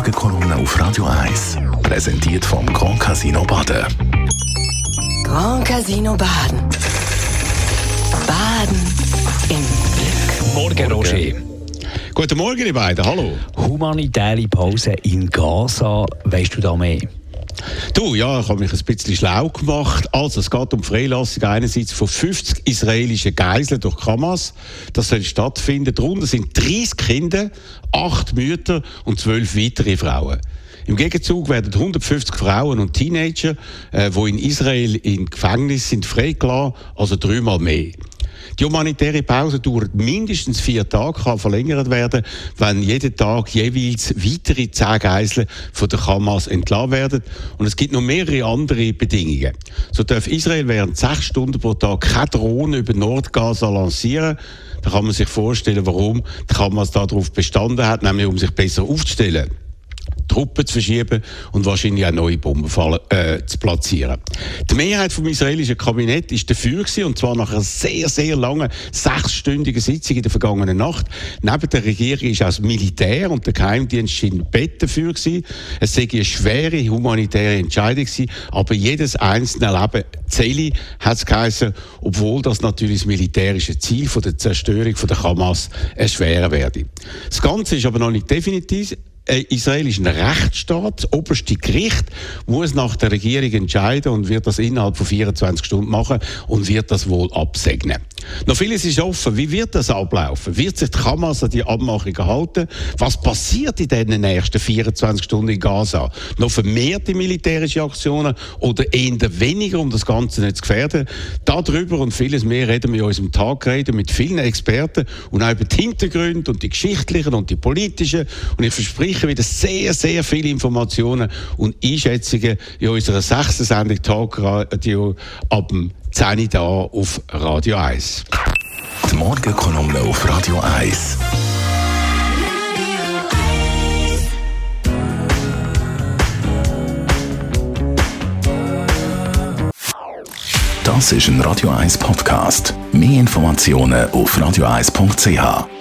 Morgenkolumne auf Radio 1. Präsentiert vom Grand Casino Baden. Grand Casino Baden. Baden im Glück. Morgen, Roger. Guten Morgen, ihr beiden. Hallo. Humanitäre Pause in Gaza. Weißt du da mehr? Du, ja, ich habe mich ein bisschen schlau gemacht. Also, es geht um Freilassung einerseits von 50 israelischen Geiseln durch Hamas. Das soll stattfinden. Darunter sind 30 Kinder, 8 Mütter und 12 weitere Frauen. Im Gegenzug werden 150 Frauen und Teenager, äh, die in Israel im Gefängnis sind, freigelassen, also dreimal mehr. Die humanitäre Pause dauert mindestens vier Tage, kann verlängert werden, wenn jeden Tag jeweils weitere zehn Geiseln von der Hamas entlassen werden. Und es gibt noch mehrere andere Bedingungen. So darf Israel während sechs Stunden pro Tag keine Drohnen über Nordgaza lancieren. Da kann man sich vorstellen, warum die Hamas darauf bestanden hat, nämlich um sich besser aufzustellen. Truppen zu verschieben und wahrscheinlich auch neue Bomben äh, zu platzieren. Die Mehrheit vom israelischen Kabinett ist dafür gewesen, und zwar nach einer sehr, sehr langen, sechsstündigen Sitzung in der vergangenen Nacht. Neben der Regierung ist auch das Militär und der Geheimdienst in Bett dafür gewesen. Es sei eine schwere humanitäre Entscheidung gewesen, aber jedes einzelne Leben zähle, hat es geheißen, obwohl das natürlich das militärische Ziel von der Zerstörung von der Hamas erschweren werde. Das Ganze ist aber noch nicht definitiv äh, Israel ist ein Rechtsstaat. Das oberste Gericht muss nach der Regierung entscheiden und wird das innerhalb von 24 Stunden machen und wird das wohl absegnen. Noch vieles ist offen. Wie wird das ablaufen? Wird sich die Hamas an die Abmachungen halten? Was passiert in den nächsten 24 Stunden in Gaza? Noch vermehrte militärische Aktionen oder eher weniger, um das Ganze nicht zu gefährden? Darüber und vieles mehr reden wir in unserem Tag reden mit vielen Experten und auch über die Hintergründe und die geschichtlichen und die politischen. Und ich verspreche wieder sehr, sehr viele Informationen und Einschätzungen in unserer sechsten Sendung Talkradio ab dem 10 da auf Radio 1. Die Morgenkolumne auf Radio 1. Das ist ein Radio 1 Podcast. Mehr Informationen auf radio1.ch.